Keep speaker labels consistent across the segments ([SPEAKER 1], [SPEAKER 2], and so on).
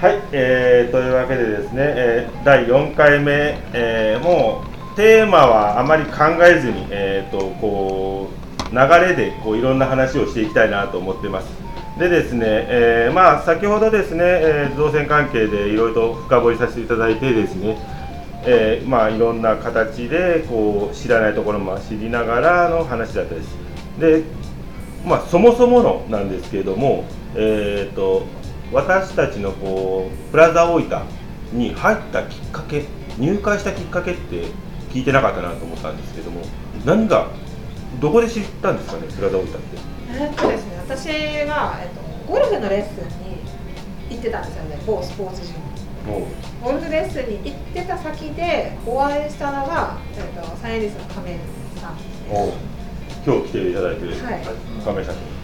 [SPEAKER 1] はい、えー、というわけでですね、えー、第4回目、えー、もうテーマはあまり考えずに、えー、とこう流れでこういろんな話をしていきたいなと思ってます。でですね、えー、まあ先ほどですね、えー、造船関係でいろいろと深掘りさせていただいてですね、えー、まあいろんな形でこう知らないところも知りながらの話だったです。で、まあそもそものなんですけれども、えー、と私たちのこうプラザ大分に入ったきっかけ、入会したきっかけって聞いてなかったなと思ったんですけども、何がどこで知ったんですかね、プラザ大分って？
[SPEAKER 2] えーっとですね、私が、えっと、ゴルフのレッスンに行ってたんですよね、某スポーツジム。
[SPEAKER 1] も
[SPEAKER 2] ゴルフレッスンに行ってた先でお会いしたのが、えっと、サイエンスの亀さん。
[SPEAKER 1] 今日来ていただいてる、
[SPEAKER 2] はい
[SPEAKER 1] 亀社長。はい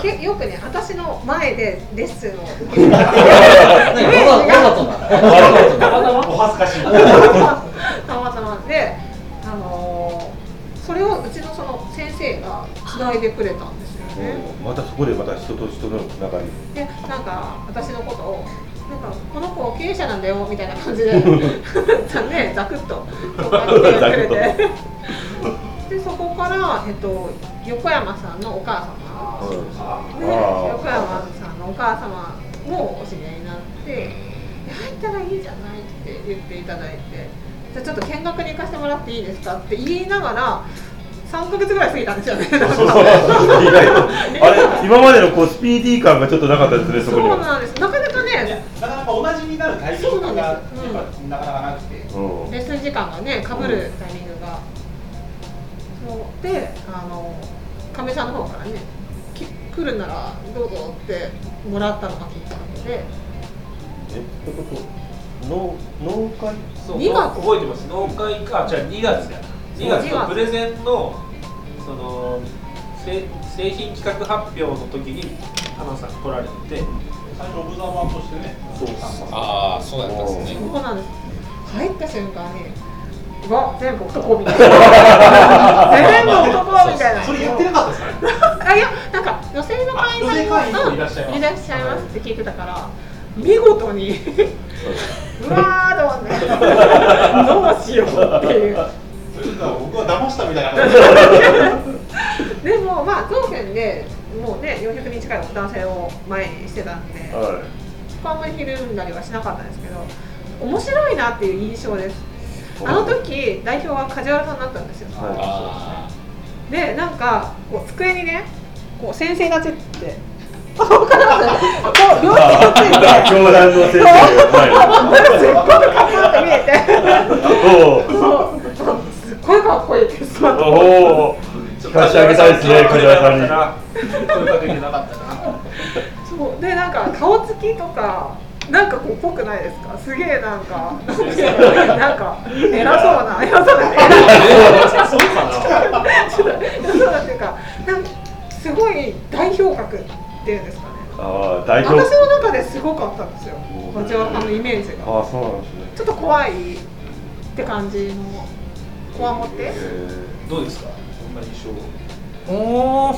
[SPEAKER 2] けよくね、私の前でレッスンを受けてた
[SPEAKER 3] お恥ずかしい。
[SPEAKER 2] たまたま。で、あのーそれをうちのその先生がつないでくれたんですよね。
[SPEAKER 1] またそこでまた人と人とのつながり。
[SPEAKER 2] でなんか私のことをなんかこの子経営者なんだよみたいな感じでざねざくっと紹介してくれて。でそこから、えっと、横山さんのお母様で
[SPEAKER 1] あ
[SPEAKER 2] 横山さんのお母様もお知り合いになって「入ったらいいじゃない」って言っていただいて「じゃあちょっと見学に行かせてもらっていいですか?」って言いながら3ヶ月ぐらい過ぎたんですよね。
[SPEAKER 1] あれ、今までのこうスピーディー感がちょっとなかったですね、そこには。
[SPEAKER 2] そうなんですなかなかね
[SPEAKER 3] なかなか同じになるタイミングが
[SPEAKER 2] うなん
[SPEAKER 3] なかなかなくて。
[SPEAKER 1] うん。
[SPEAKER 2] レッスン時間がねかぶるタイミングが、そうであの亀さんの方からねき来るならどうぞってもらったのがきっかけで。
[SPEAKER 1] え、ってこと、農、農会？
[SPEAKER 4] そう
[SPEAKER 2] 2月？
[SPEAKER 4] 覚えてます。農会かじゃあ2月だ。2月のプレゼンのその製製品企画発表の時に花さん来られて。て
[SPEAKER 3] 最初オブザーバーとしてね。
[SPEAKER 1] そう
[SPEAKER 5] ああそうやったんですね。
[SPEAKER 2] そうなんです。入った瞬間にうわ全部男みたいな全部男みたいな。
[SPEAKER 3] それ言ってなかったですか？ね。
[SPEAKER 2] あいやなんか女性の会員さん
[SPEAKER 3] あ女性会員もいらっしゃいます。
[SPEAKER 2] っしゃいますって聞いてたから見事に。うわーと思ってどうしようっていう。
[SPEAKER 3] 僕は騙したみたいな感じ。で。
[SPEAKER 2] でもまあ当選でもうね400人近い男性を前にしてたんで
[SPEAKER 1] は
[SPEAKER 2] そこはあんまりひるんだりはしなかったんですけど面白いなっていう印象ですあの時代表は梶原さんだったんですよ
[SPEAKER 1] はい
[SPEAKER 5] あ
[SPEAKER 2] でなんかこう机にねこう先生立ちって こう両手がついて
[SPEAKER 1] い。教団の先生
[SPEAKER 2] すっごくかっこよく見えてすっごいかっこいいです
[SPEAKER 1] お。おお。聞かせてあげたいですね、梶原さんに。
[SPEAKER 3] 声かけてなかったな。
[SPEAKER 2] そうでなんか顔つきとかなんかこうぽくないですかすげえなんかなんか偉そうな偉そうな偉そう
[SPEAKER 3] そうかな。
[SPEAKER 2] ちょっと偉そうなっていうかなんかすごい代表格っていうんですかね
[SPEAKER 1] ああ、代表。
[SPEAKER 2] 私の中ですごかったんですよ梶原さんのイメージが
[SPEAKER 1] ああ、そうなんですね。
[SPEAKER 2] ちょっと怖いって感じのこわもって
[SPEAKER 1] え
[SPEAKER 4] どうですかそんな印象
[SPEAKER 5] おお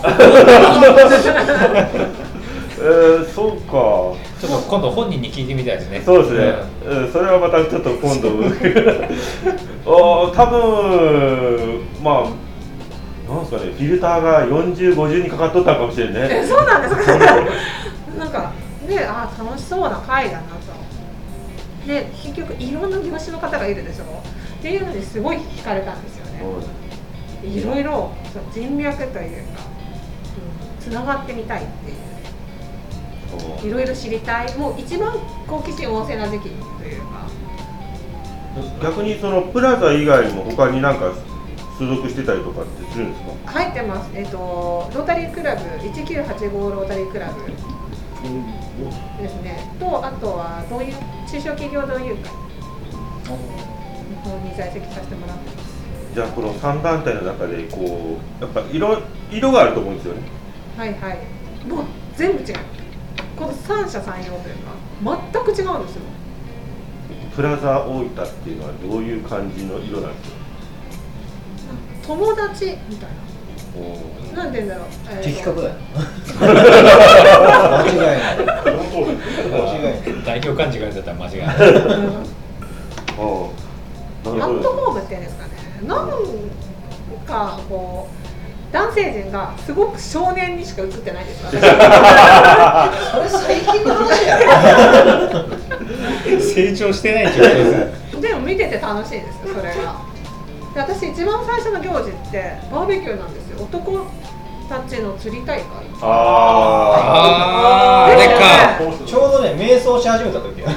[SPEAKER 1] えー、そうか。
[SPEAKER 5] ょっと今度本人に聞いてみたいですね。
[SPEAKER 1] そうですね、うん、それはまたちょっと今度。多分まあなんですかね。フィルターが4050にかかっとったかもしれんね。
[SPEAKER 2] えそうなんですかなんかねあ楽しそうな会だなと。で結局いろんな業種の方がいるでしょ。っていうのにすごい惹かれたんですよね。いろいろ人脈というか、うん、つながってみたいっていういろいろ知りたい。もう一番好奇心旺盛な時期というか。
[SPEAKER 1] 逆にそのプラザ以外にも他になんか所属してたりとかってするんですか？
[SPEAKER 2] 入ってます。えっ、とロータリークラブ1985ロータリークラブですね。とあとはどういう中小企業同友会。の方に在籍させてもらってます。
[SPEAKER 1] じゃあこの3団体の中でこうやっぱ色色があると思うんですよね。
[SPEAKER 2] はいはい。もう全部違うこの三者三様というか全く違うんですよ。
[SPEAKER 1] プラザ大分っていうのはどういう感じの色なんですか？
[SPEAKER 2] 友達みたいな。なんて言うんだろう、え
[SPEAKER 6] 的確だよ。間違いない。間違いない。
[SPEAKER 5] 代表幹事がやってたら間違いない。
[SPEAKER 2] アットホームっていうんですかね。なんかこう男性陣がすごく少年にしか映ってないですよね
[SPEAKER 6] それ最近の話や。ろ
[SPEAKER 5] 成長してない状況です
[SPEAKER 2] でも見てて楽しいですよそれが。で私一番最初の行事ってバーベキューなんですよ。男たちの釣り大会。
[SPEAKER 1] あ
[SPEAKER 5] あー。あれか
[SPEAKER 6] ちょうどね瞑想し始めた時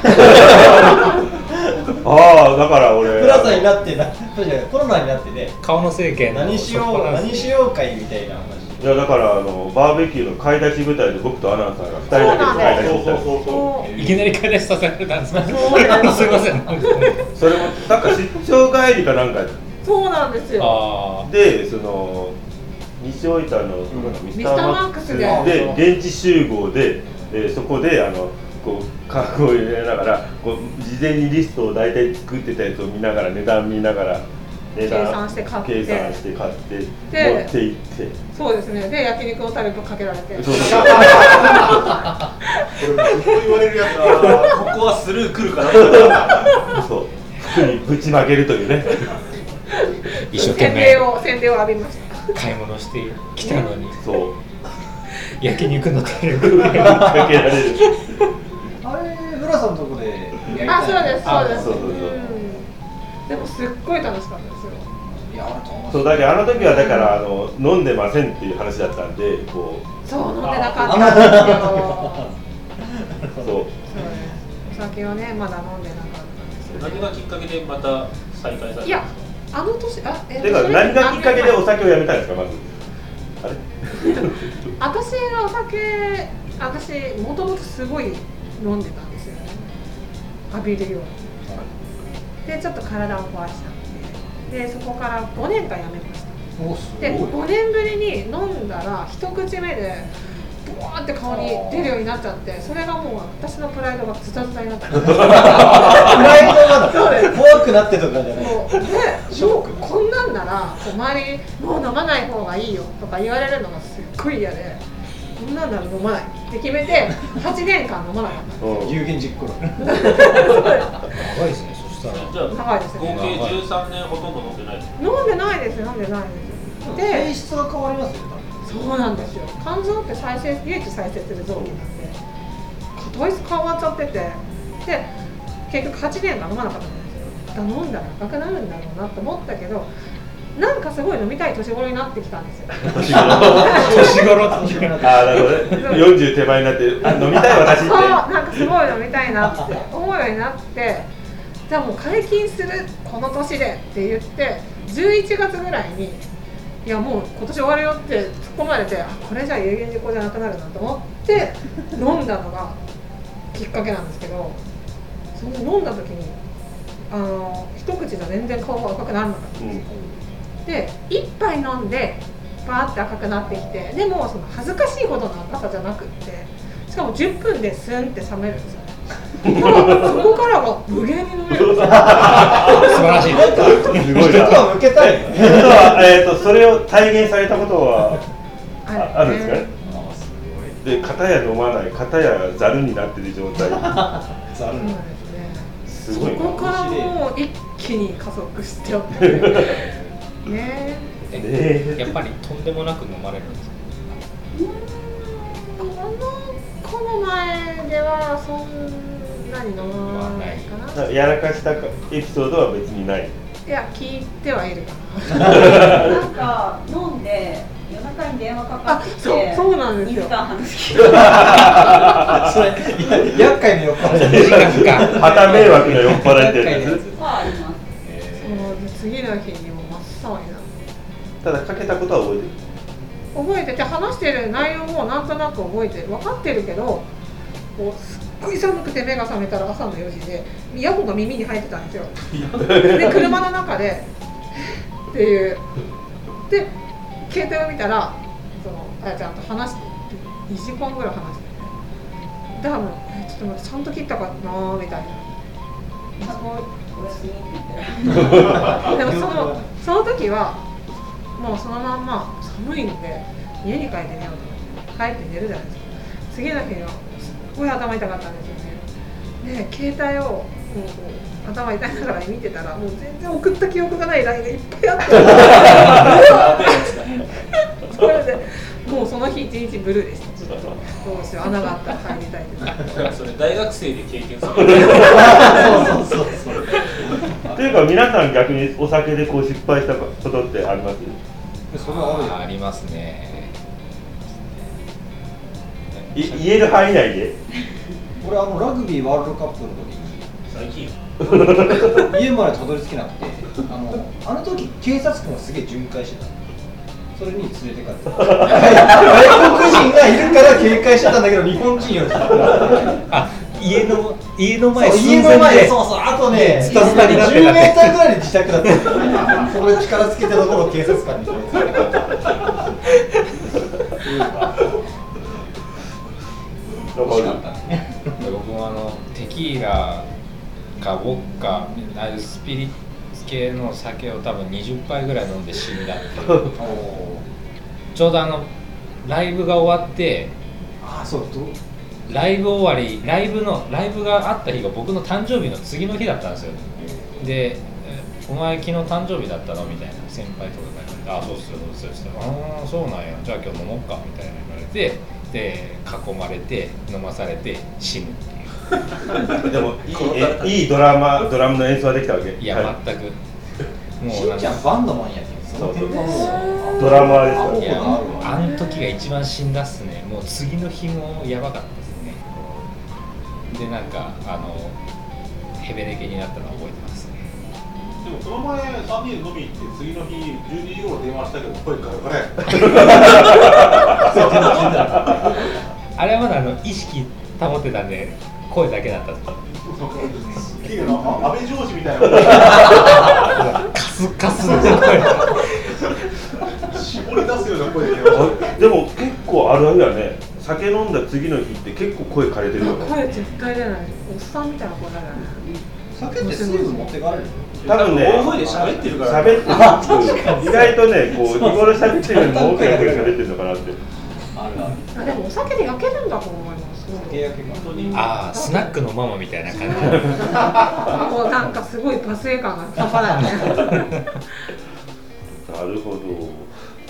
[SPEAKER 1] あーだから俺
[SPEAKER 6] プラザになってなそうじゃないコロナになってね
[SPEAKER 5] 顔の政権の
[SPEAKER 6] 何しよう何しよう会みたいな話。
[SPEAKER 1] いやだからあのバーベキューの買い出し舞台で僕とアナウンサーが2人だけで買い出ししたんです
[SPEAKER 3] そう
[SPEAKER 2] そう
[SPEAKER 5] いきなり買い出しさせられたんですか
[SPEAKER 2] そうなん
[SPEAKER 5] すいません
[SPEAKER 1] それもなんか出張帰りかなんか
[SPEAKER 2] そうなんですよ
[SPEAKER 5] あ
[SPEAKER 1] でその西大分のミスターマックスで
[SPEAKER 6] で
[SPEAKER 1] 現地集合で、えーそこであのこう価格を入れながらこう事前にリストを大体作ってたやつを見ながら値段見ながら値段
[SPEAKER 2] 計算して買って。
[SPEAKER 1] 計算して買って
[SPEAKER 2] で
[SPEAKER 1] 持って行って。
[SPEAKER 2] そうですね。で焼肉のタレとかけられて。
[SPEAKER 1] そうそう
[SPEAKER 3] これずっと言われるやつだ
[SPEAKER 4] ここはスルー来るかな
[SPEAKER 1] そう。服にぶちまけるというね。
[SPEAKER 5] 一生懸命。
[SPEAKER 2] を洗礼を浴びました。
[SPEAKER 5] 買い物してきたのに。
[SPEAKER 1] そう。
[SPEAKER 5] 焼肉のタレを。
[SPEAKER 1] かけられる
[SPEAKER 6] さんのとこでやりたい。
[SPEAKER 2] あそうですそうです。
[SPEAKER 1] そうそうそう。
[SPEAKER 2] うん。でもすっごい楽しかったですよ
[SPEAKER 6] いや
[SPEAKER 1] そうだけどあの時はだからあの飲んでませんっていう話だったんでこ
[SPEAKER 2] そう飲んでなかったんですよ
[SPEAKER 1] う。そう。
[SPEAKER 2] そうです。お酒をねまだ飲んでなかったんですよ
[SPEAKER 4] 何がきっかけでまた再開された
[SPEAKER 2] いやあの年あえ
[SPEAKER 1] てか
[SPEAKER 2] それ
[SPEAKER 1] 何がきっかけでお酒をやめたんですかまず？あれ？
[SPEAKER 2] 私がお酒私もともとすごい飲んでた浴びるように。でちょっと体を壊しちゃってでそこから5年間やめました。で5年ぶりに飲んだら一口目でブワーって顔に出るようになっちゃってそれがもう私のプライドがズタズタになって
[SPEAKER 6] プライドが怖くなってとかじゃない。
[SPEAKER 2] そう。で
[SPEAKER 6] ショック。
[SPEAKER 2] もうこんなんならこう周りに「もう飲まない方がいいよ」とか言われるのがすっごい嫌でこんなんなら飲まないって決めて 8年間飲まなかった。
[SPEAKER 1] うん。
[SPEAKER 6] 有言実行論
[SPEAKER 5] 長いですねそしたら。
[SPEAKER 4] じゃあ
[SPEAKER 2] 長いですね。
[SPEAKER 4] 合計13年ほとんど飲んでない
[SPEAKER 2] 飲んでないです飲んでないです。
[SPEAKER 6] 性
[SPEAKER 2] で
[SPEAKER 6] 質が変わりますよ
[SPEAKER 2] そうなんですよ。肝臓って再生唯一再生する臓器なんで。体質変わっちゃってて。で結局8年間飲まなかったんですよ。飲んだら赤くなるんだろうなと思ったけどなんかすごい飲みたい年頃になってきたんですよ。
[SPEAKER 1] 年頃？
[SPEAKER 5] 年頃？と
[SPEAKER 6] 年頃？
[SPEAKER 1] ああなるほどね。40手前になってあ飲みたい私って。
[SPEAKER 2] そうなんかすごい飲みたいなって。思うようになって。じゃあもう解禁するこの年でって言って11月ぐらいにいやもう今年終わるよって突っ込まれてあこれじゃ有言実行じゃなくなるなと思って飲んだのがきっかけなんですけどその飲んだ時にあの一口じゃ全然顔が赤くならなかった
[SPEAKER 1] うん
[SPEAKER 2] で一杯飲んでバーって赤くなってきてでもその恥ずかしいほどの赤さじゃなくってしかも10分でスンって冷めるんですよね。だからそこからが無限に飲めるんですよ。
[SPEAKER 5] 素晴らしい。
[SPEAKER 1] すごい
[SPEAKER 6] 一
[SPEAKER 1] な
[SPEAKER 6] は向けたい
[SPEAKER 1] えー、とそれを体現されたことはああるんですか？ねで片や飲まない片やざるになってる状態。
[SPEAKER 6] ざる
[SPEAKER 2] そうなんですね。
[SPEAKER 1] すごいな。
[SPEAKER 2] そこからもう一気に加速しておって ね。
[SPEAKER 5] えやっぱりとんでもなく飲まれるんですか？
[SPEAKER 2] この子の前ではそんなに飲まないかな。
[SPEAKER 1] やらかしたエピソードは別にない？
[SPEAKER 2] いや聞いてはいるかな。
[SPEAKER 7] なんか飲んで夜中に電話かか
[SPEAKER 2] あ
[SPEAKER 7] ってきて
[SPEAKER 2] そうそうなんですよ。
[SPEAKER 7] 2時間話聞いた
[SPEAKER 6] それいや厄介な酔っ払い。
[SPEAKER 1] 旗迷惑な酔っ払いってやつ。
[SPEAKER 7] はあります。
[SPEAKER 2] そうで次の日にも真っ青にな
[SPEAKER 1] ただかけたことは覚えてる？
[SPEAKER 2] 覚えてて話してる内容もなんとなく覚えてる分かってるけどこうすっごい寒くて目が覚めたら朝の4時でイヤホンが耳に入ってたんですよ。で車の中でっていう。で携帯を見たらそのあやちゃんと話して2時間ぐらい話してて。多分えちょっと待ってちゃんと切ったかなみたいな。すごい
[SPEAKER 7] おやすみって言って
[SPEAKER 2] でもそのその時はもうそのまんま寒いんで家に帰って寝ようと思って帰って寝るじゃないですか。次の日のすっごい頭痛かったんですよね。で携帯をこう頭痛いながら見てたらもう全然送った記憶がない LINE がいっぱいあって それでもうその日一日ブルーでした。ずっとどうしよう穴があったら入りたいです
[SPEAKER 4] それ大学生で経験する。
[SPEAKER 6] そうそうそう
[SPEAKER 1] か皆さん逆にお酒でこう失敗したことってあります？
[SPEAKER 6] それはあるよ
[SPEAKER 5] ありますね。
[SPEAKER 1] い言える範囲内で？
[SPEAKER 6] 俺あのラグビーワールドカップの時に
[SPEAKER 4] 最近
[SPEAKER 6] 家までたどり着けなくてあのあの時警察官がすげえ巡回してた。のそれに連れてかれた 外国人がいるから警戒してたんだけど日本人より。
[SPEAKER 5] あ家の家の前
[SPEAKER 6] そう
[SPEAKER 5] 寸
[SPEAKER 6] 家の前そうそうあとね
[SPEAKER 5] スタスタになってた
[SPEAKER 6] 10メーターぐらいで自宅だったそこで力つけてたところを警察官に連れてかれた惜しかったね
[SPEAKER 5] 僕もあのテキーラかウォッカああいうスピリッツ系の酒を多分20杯ぐらい飲んで死んだってちょうどあのライブが終わって
[SPEAKER 6] ああそうどう？
[SPEAKER 5] ライブ終わりライブのライブがあった日が僕の誕生日の次の日だったんですよ。でえ「お前昨日誕生日だったの?」みたいな先輩とかが言われて「あそうっすよそうっすよ」って言ったら「ああそうなんや。じゃあ今日飲もうか」みたいな言われてで囲まれて飲まされて死ぬっていう。
[SPEAKER 1] でもいいえいいドラマドラムの演奏はできたわけ？
[SPEAKER 5] いや、
[SPEAKER 1] は
[SPEAKER 5] 全く。も
[SPEAKER 6] し
[SPEAKER 5] うなん
[SPEAKER 6] ちゃんバンドマンやけんその点はもう。
[SPEAKER 1] ドラマーですから
[SPEAKER 6] あ
[SPEAKER 5] の時が一番死んだっすね。もう次の日もやばかったでなんかあのヘベレケになったのは覚えてますね。
[SPEAKER 3] でもこの前3人で飲み行って次の日12時頃電話したけど声ガラガラや
[SPEAKER 5] あれはまだあの意識保ってたんで声だけだったんで す
[SPEAKER 3] げえな。あ安倍上司みたいな
[SPEAKER 5] カスカスの声。
[SPEAKER 3] 絞り出すような声
[SPEAKER 1] でも結構あるあるやね酒飲んだ次の日って結構声枯れてるよね。
[SPEAKER 2] 声絶対出ない。おっさんみたいな声だよね。
[SPEAKER 6] 酒って水分持ってかれる
[SPEAKER 1] 多分ね
[SPEAKER 4] 大声で喋ってるから。
[SPEAKER 1] 喋ってる意外とねこう日頃喋ってるよりも大きなてるのかなって。
[SPEAKER 6] あるある。
[SPEAKER 2] あでもお酒で焼けるんだと思います。
[SPEAKER 6] 酒焼けが
[SPEAKER 4] 本当に。
[SPEAKER 5] ああスナックのママみたいな感じ。
[SPEAKER 2] もうなんかすごいパスエ感が半端ない
[SPEAKER 1] なるほど。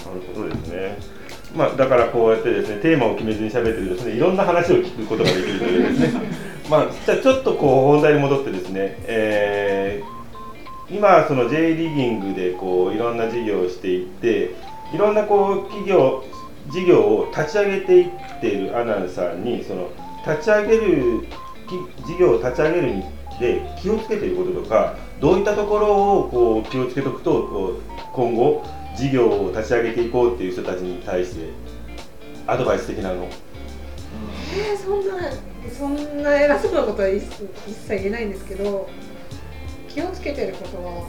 [SPEAKER 1] なるほどですねまあだからこうやってですねテーマを決めずに喋ってるとですねいろんな話を聞くことができるというですね。まあじゃあちょっとこう本題に戻ってですね、えー今その J リーギングでこういろんな事業をしていっていろんなこう企業事業を立ち上げていっているアナウンサーにその立ち上げるき事業を立ち上げるにで気をつけていることとかどういったところをこう気をつけておくと今後事業を立ち上げていこうっていう人たちに対してアドバイス的なの？
[SPEAKER 2] えー、そんなそんな偉そうなことは一一切言えないんですけど気をつけてることは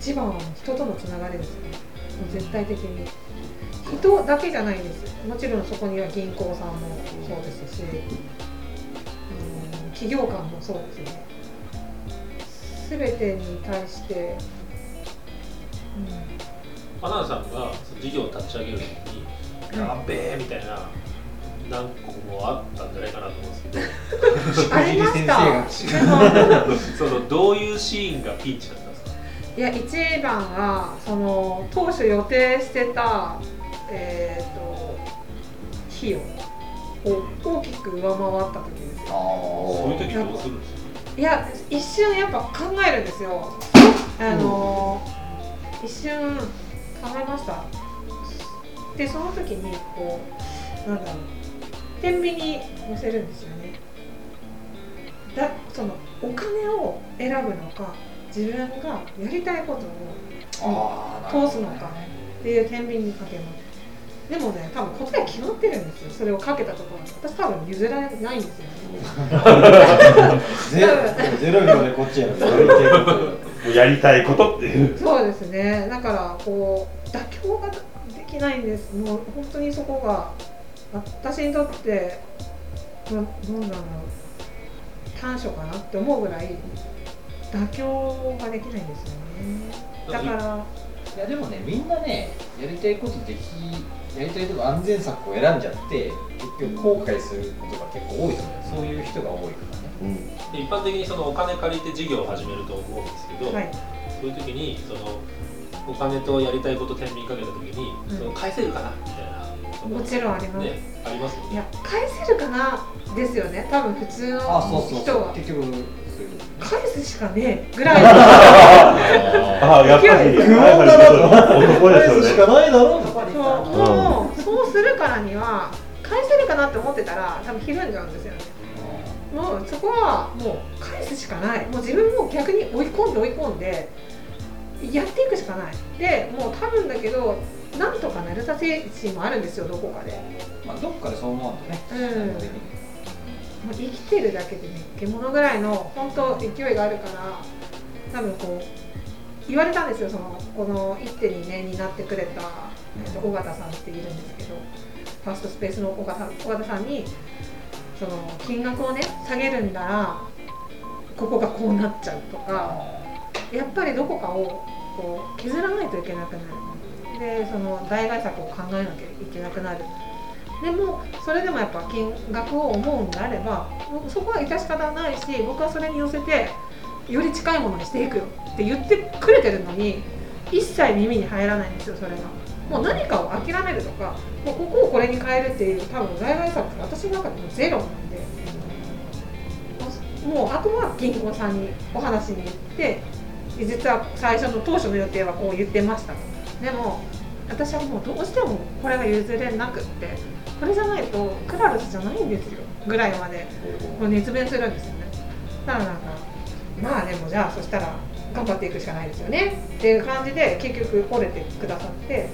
[SPEAKER 2] 一番は人とのつながりですね。もう絶対的に。人だけじゃないんですもちろんそこには銀行さんもそうですし、うん、企業間もそうですね。全てに対して、
[SPEAKER 4] アナウンサーがその事業を立ち上げるときに、やっべえみたいな何個もあったんじゃないかなと思うんですけど。
[SPEAKER 2] うん、ありましたでも
[SPEAKER 4] そのどういうシーンがピンチだったんですか？
[SPEAKER 2] いや一番はその当初予定してた、えー、と費用を大きく上回った時ですよ。
[SPEAKER 4] そういう時どうするんですか？
[SPEAKER 2] いや一瞬やっぱ考えるんですよ。あの、一瞬考えました。でその時にこうなんだろう。天秤に乗せるんですよね。だそのお金を選ぶのか自分がやりたいことを
[SPEAKER 6] あ
[SPEAKER 2] 通すのかっていう天秤にかけますでもね多分答え決まってるんですよ。それをかけたところ私多分譲られないんですよね。
[SPEAKER 6] ゼ ゼロ秒でこっちやる
[SPEAKER 1] もうやりたいことっていう。
[SPEAKER 2] そうですね。だからこう妥協ができないんです。もう本当にそこが私にとってどどうなんだろう。短所かなって思うぐらい妥協ができないんですよね。だから
[SPEAKER 6] いやでもねみんなねやりたいことできやりたいとこ安全策を選んじゃって結局後悔することが結構多いと思う。そういう人が多いから。ね
[SPEAKER 1] うん。
[SPEAKER 4] で一般的にそのお金借りて事業を始めると思うんですけど、
[SPEAKER 2] はい。
[SPEAKER 4] そういう時にそのお金とやりたいこと天秤かけた時に、
[SPEAKER 2] うん。
[SPEAKER 4] その返せるかなみたいな
[SPEAKER 2] もちろんあります、
[SPEAKER 4] ねありますよね。
[SPEAKER 2] いや返せるかなですよね多分普通の
[SPEAKER 6] あそうそう
[SPEAKER 2] 人は。
[SPEAKER 6] そう結局。
[SPEAKER 2] 返すしかねえぐらい。の
[SPEAKER 1] ああやっぱり。
[SPEAKER 6] 不穏だなと
[SPEAKER 1] 男ですよ
[SPEAKER 6] 返すしか
[SPEAKER 1] ね。
[SPEAKER 6] ないだろう
[SPEAKER 2] そうもうそうするからには返せるかなって思ってたら多分ひるんじゃうんですもうそこはもう返すしかない。もう自分も逆に追い込んで追い込んでやっていくしかない。でもう多分だけどなんとかなるさ精神もあるんですよどこかで。
[SPEAKER 6] まあどっかでそう思うとね。
[SPEAKER 2] うん。もう生きてるだけでね獣ぐらいの本当勢いがあるから多分こう言われたんですよそのこの一手にねになってくれた、えっと尾形さんっているんですけどファーストスペースの尾形さんにその金額をね下げるんだらここがこうなっちゃうとかやっぱりどこかをこう削らないといけなくなる。でその代替策を考えなきゃいけなくなる。でもそれでもやっぱ金額を思うんであればそこは致し方ないし僕はそれに寄せてより近いものにしていくよって言ってくれてるのに一切耳に入らないんですよそれが。もう何かを諦めるとかもうここをこれに変えるっていう多分代替策って私の中でもゼロなんでもうあとは銀行さんにお話に行って実は最初の当初の予定はこう言ってました。とでも私はもうどうしてもこれが譲れなくってこれじゃないとクラルスじゃないんですよぐらいまでもう熱弁するんですよね。だからなんかまあでもじゃあそしたら頑張っていくしかないですよね。っていう感じで結局折れてくださって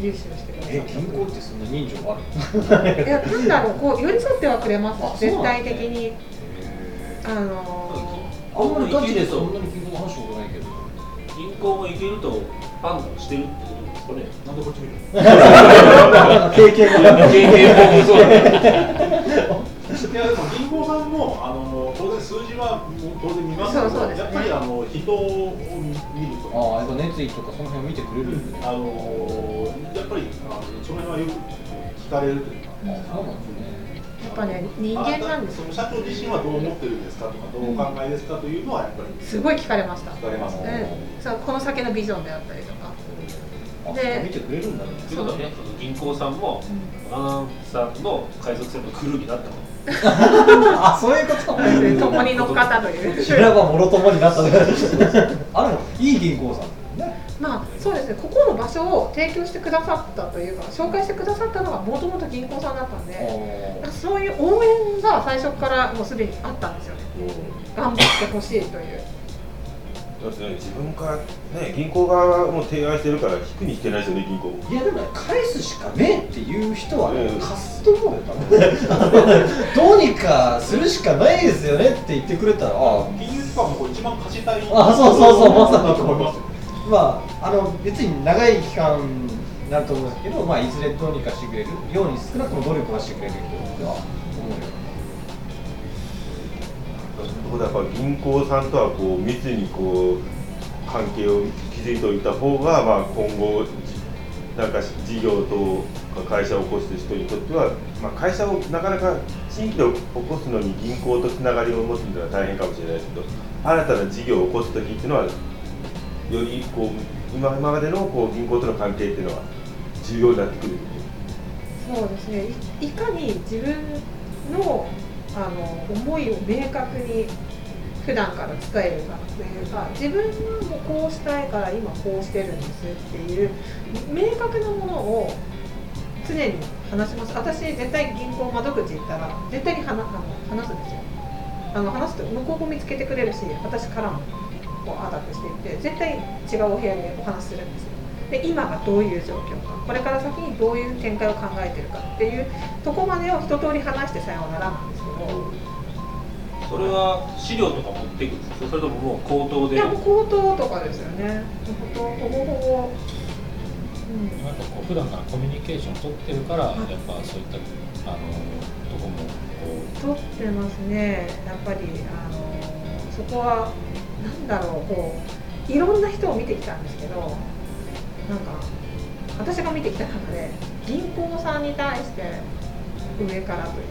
[SPEAKER 2] 優秀してくださ
[SPEAKER 6] え
[SPEAKER 2] った
[SPEAKER 6] 銀行ってそんな人情ある
[SPEAKER 2] いやなんだろうこう寄り添ってはくれます。絶対的に。あの
[SPEAKER 6] あんまりガチでそんなに銀行の話したことないけど
[SPEAKER 4] 銀行もいけると判断してるってことですかね。
[SPEAKER 3] なんでこっち見る
[SPEAKER 6] 経験が
[SPEAKER 4] 経験もそうだ
[SPEAKER 3] いやでも銀行さんもあの当然数字は当然見ますけど
[SPEAKER 2] そうそうですね。
[SPEAKER 3] やっぱりあの人を見ると
[SPEAKER 6] ああやっぱ熱意とかその辺を見てくれるんで。ね
[SPEAKER 3] あのやっぱりあのその辺はよく聞かれるというか。
[SPEAKER 6] あそうなんですね。
[SPEAKER 2] やっぱね人間なんですよ。
[SPEAKER 3] その社長自身はどう思ってるんですかとかどうお考えですかというのはやっぱり。
[SPEAKER 2] すごい聞かれました。
[SPEAKER 3] 聞かれます
[SPEAKER 2] うん。
[SPEAKER 3] ね。
[SPEAKER 2] そうこの先のビジョンであったりとか。
[SPEAKER 6] あ
[SPEAKER 2] で
[SPEAKER 6] 見てくれるんだね。
[SPEAKER 4] という。ことはね、その銀行さんも、アナウンサーの海賊船のクルーになったの。
[SPEAKER 6] あそういうこと？
[SPEAKER 2] 共に乗っかったという。
[SPEAKER 6] 修羅場もろともになったねあでもいい銀行さん
[SPEAKER 2] まあそうですね。ここの場所を提供してくださったというか紹介してくださったのがもともと銀行さんだったんでそういう応援が最初からもうすでにあったんですよね。頑張ってほしいという
[SPEAKER 1] だってね。自分からね銀行側がもう提案してるから引くに引けないですよね銀行。
[SPEAKER 6] いやでもね返すしかねえっていう人はね
[SPEAKER 1] うん。
[SPEAKER 6] 貸すと思うよ多分。どうにかするしかないですよねって言ってくれたら。あ
[SPEAKER 3] 金融機関もこう一番貸したい。
[SPEAKER 6] あそうそうそうまさに
[SPEAKER 3] だと思いますよ。
[SPEAKER 6] まああの別に長い期間になると思うんですけどまあいずれどうにかしてくれるように少なくとも努力はしてくれるとは思うよ
[SPEAKER 1] やっぱ銀行さんとはこう密にこう関係を築いておいた方が、まあ、今後なんか事業と会社を起こす人にとっては、まあ、会社をなかなか新規で起こすのに銀行とつながりを持つのは大変かもしれないですけど新たな事業を起こす時っていうのはよりこう今までのこう銀行との関係っていうのは重要になってくる
[SPEAKER 2] そうですね。いいかに自分のあの思いを明確に普段から伝えるかというか自分はもうこうしたいから今こうしてるんですっていう明確なものを常に話します。私絶対銀行窓口行ったら絶対に話あの話すんですよ。あの話すと向こうも見つけてくれるし私からもこうアタックしていって絶対違うお部屋でお話しするんですよ。で今がどういう状況か。これから先にどういう展開を考えてるかっていうとこまでを一通り話してさようならなんです
[SPEAKER 4] それは資料とか持っていくんですか？それとももう口頭で？
[SPEAKER 2] いやもう口頭とかですよね。ほぼほぼほぼ、うん、
[SPEAKER 5] なんかこう普段からコミュニケーション取ってるからやっぱそういったあのとこもこ
[SPEAKER 2] 取ってますね。やっぱりあのそこはなんだろうこういろんな人を見てきたんですけどなんか私が見てきた中で銀行さんに対して上からという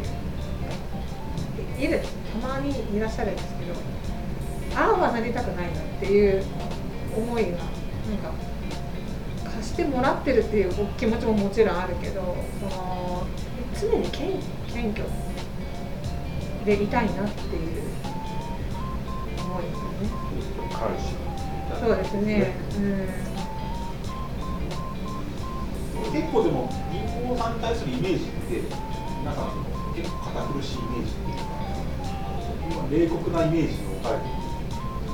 [SPEAKER 2] いるたまにいらっしゃるんですけどああはなりたくないなっていう思いがなんか貸してもらってるっていう気持ちももちろんあるけどその常に謙謙虚でいたいなっていう思いですよね。
[SPEAKER 1] 感謝
[SPEAKER 2] そうですね。うん。
[SPEAKER 3] 結構でも銀行さんに対するイメージって皆さん結構堅苦しいイメージっていうか今冷酷なイメージを置かれてい。る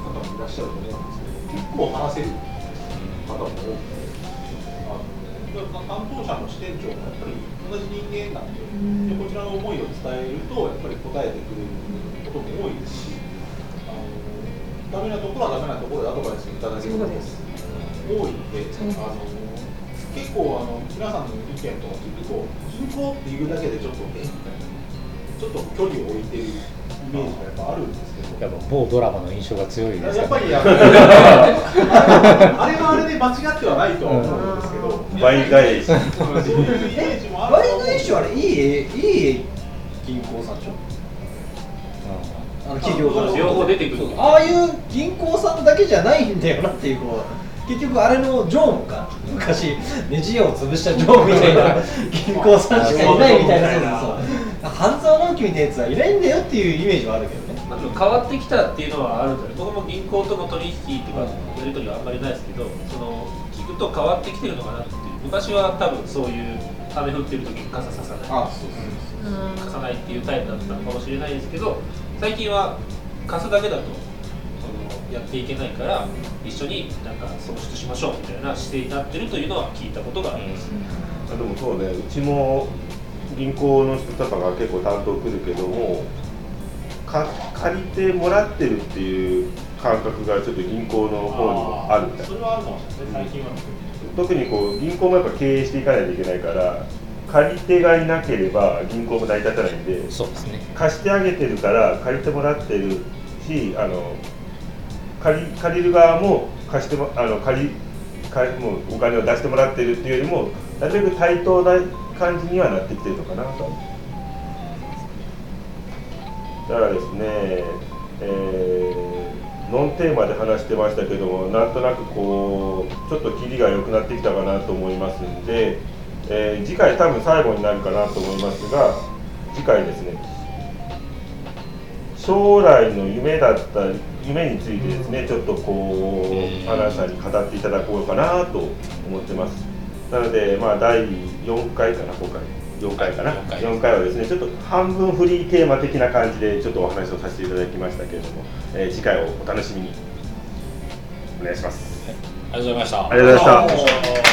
[SPEAKER 3] 方もいらっしゃると思うんですけど結構話せる方も多くてあの担当者の支店長もやっぱり同じ人間なんででこちらの思いを伝えるとやっぱり答えてくれることも多いですしあのダメなところはダメなところでアドバイスいただけることも多いんであの結構あの皆さんの意見とか聞くと銀行っていうだけでちょっとえみたいなちょっと距離を置いてるイメージがやっぱあるんですけど。
[SPEAKER 5] やっぱ某ドラマの印象が強いです
[SPEAKER 3] やっぱり あれはあれで間違ってはないとは思うんですけど、
[SPEAKER 1] 倍返し。
[SPEAKER 3] そういうイメージもある
[SPEAKER 6] ワイドイシュあれいいえいい銀行さんでしょ。あの企業から。
[SPEAKER 4] 両方出てくる。
[SPEAKER 6] ああいう銀行さんだけじゃないんだよなっていうこう結局あれの常務か。昔ネジ屋を潰した常務みたいな 銀行さんしかいないみたいな。そうそうそう半沢直樹みたいなやつはいないんだよっていうイメージはあるけどね。
[SPEAKER 4] まあ、変わってきたっていうのはあるんじゃない僕も銀行との取引とかやり取りはあんまりないですけどその聞くと変わってきてるのかなっていう昔は多分そういう雨降ってる時に傘ささない。
[SPEAKER 6] あそうそう
[SPEAKER 2] うん。
[SPEAKER 4] 貸さないっていうタイプだったのかもしれないですけど最近は貸すだけだとそのやっていけないから一緒になんか損失しましょうみたいな姿勢になってるというのは聞いたことがあります、
[SPEAKER 1] あでもそうね。うちも銀行の人とかが結構担当来るけどもか借りてもらってるっていう感覚がちょっと銀行の方にもあるみたい。
[SPEAKER 3] それはあるかもしれない。最近は、
[SPEAKER 1] 特に。こう銀行もやっぱ経営していかないといけないから借り手がいなければ銀行も成り立たないんで
[SPEAKER 5] そうですね。
[SPEAKER 1] 貸してあげてるから借りてもらってるしあの借り借りる側も貸してもあの借り借りもうお金を出してもらってるっていうよりもなるべく対等な感じにはなってきてるのかなと。だからですね、えーノンテーマで話してましたけどもなんとなくこうちょっとキリが良くなってきたかなと思いますんで、えー次回多分最後になるかなと思いますが次回ですね。将来の夢だった夢についてですねちょっとこうアナウンサーに語っていただこうかなと思ってます。なのでまあ第4回かな今回。4回かな。
[SPEAKER 5] 4回。
[SPEAKER 1] 4回はですねちょっと半分フリーテーマ的な感じでちょっとお話をさせていただきましたけれども、えー次回をお楽しみに。お願いします。
[SPEAKER 5] ありがとうございました。
[SPEAKER 1] ありがとうございま
[SPEAKER 4] した